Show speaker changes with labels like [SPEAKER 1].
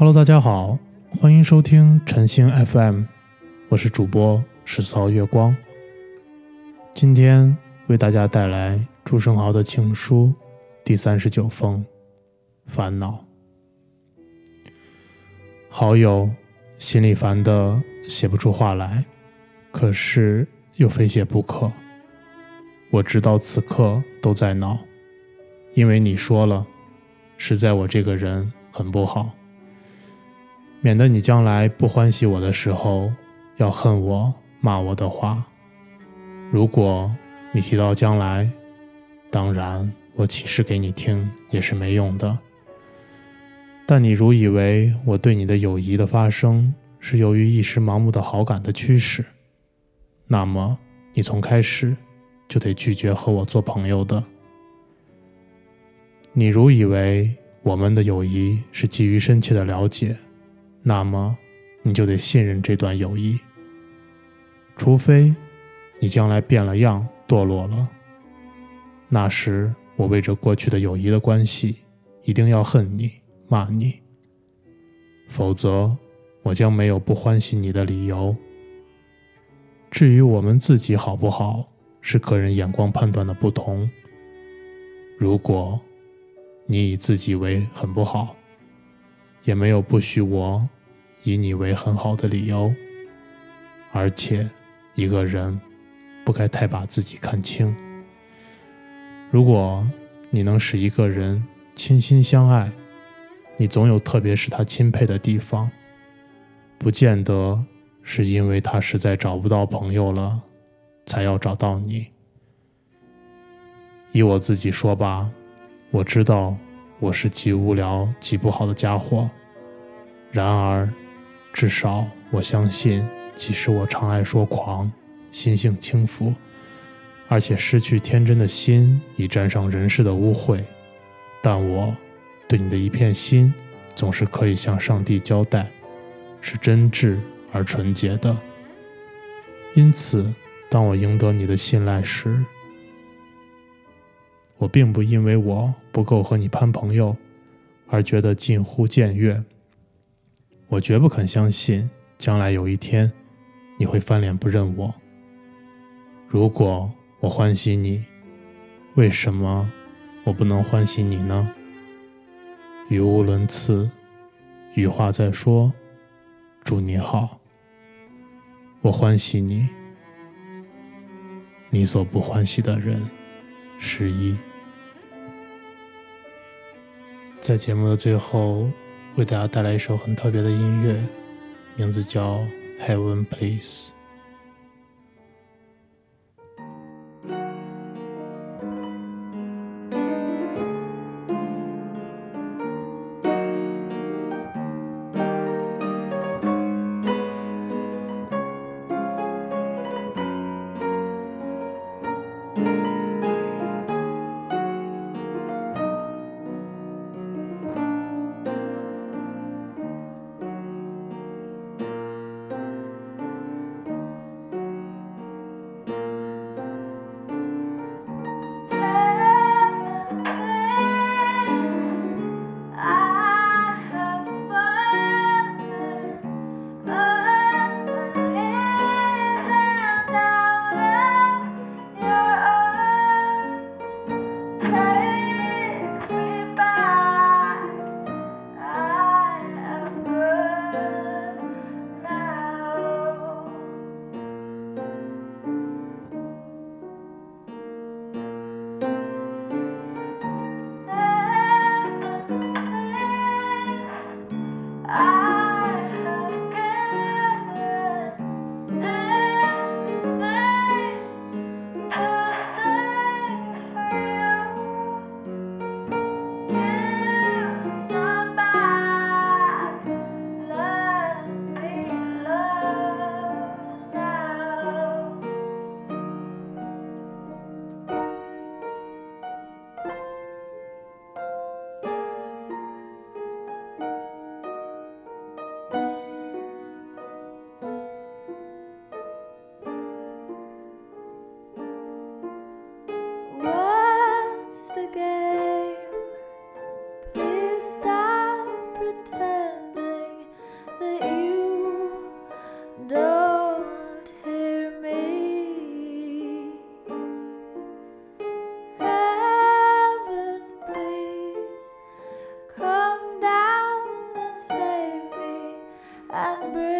[SPEAKER 1] Hello，大家好，欢迎收听晨星 FM，我是主播十四号月光。今天为大家带来朱生豪的情书第三十九封，烦恼。好友心里烦的写不出话来，可是又非写不可。我知道此刻都在恼，因为你说了，实在我这个人很不好。免得你将来不欢喜我的时候，要恨我、骂我的话。如果你提到将来，当然我启示给你听也是没用的。但你如以为我对你的友谊的发生是由于一时盲目的好感的驱使，那么你从开始就得拒绝和我做朋友的。你如以为我们的友谊是基于深切的了解。那么，你就得信任这段友谊。除非你将来变了样、堕落了，那时我为这过去的友谊的关系，一定要恨你、骂你。否则，我将没有不欢喜你的理由。至于我们自己好不好，是个人眼光判断的不同。如果你以自己为很不好，也没有不许我以你为很好的理由，而且一个人不该太把自己看轻。如果你能使一个人倾心相爱，你总有特别使他钦佩的地方，不见得是因为他实在找不到朋友了，才要找到你。以我自己说吧，我知道。我是极无聊、极不好的家伙，然而，至少我相信，即使我常爱说狂、心性轻浮，而且失去天真的心已沾上人世的污秽，但我对你的一片心，总是可以向上帝交代，是真挚而纯洁的。因此，当我赢得你的信赖时，我并不因为我不够和你攀朋友，而觉得近乎僭越。我绝不肯相信，将来有一天，你会翻脸不认我。如果我欢喜你，为什么我不能欢喜你呢？语无伦次，语话在说，祝你好。我欢喜你，你所不欢喜的人，是一。在节目的最后，为大家带来一首很特别的音乐，名字叫《Heaven Please》。breath.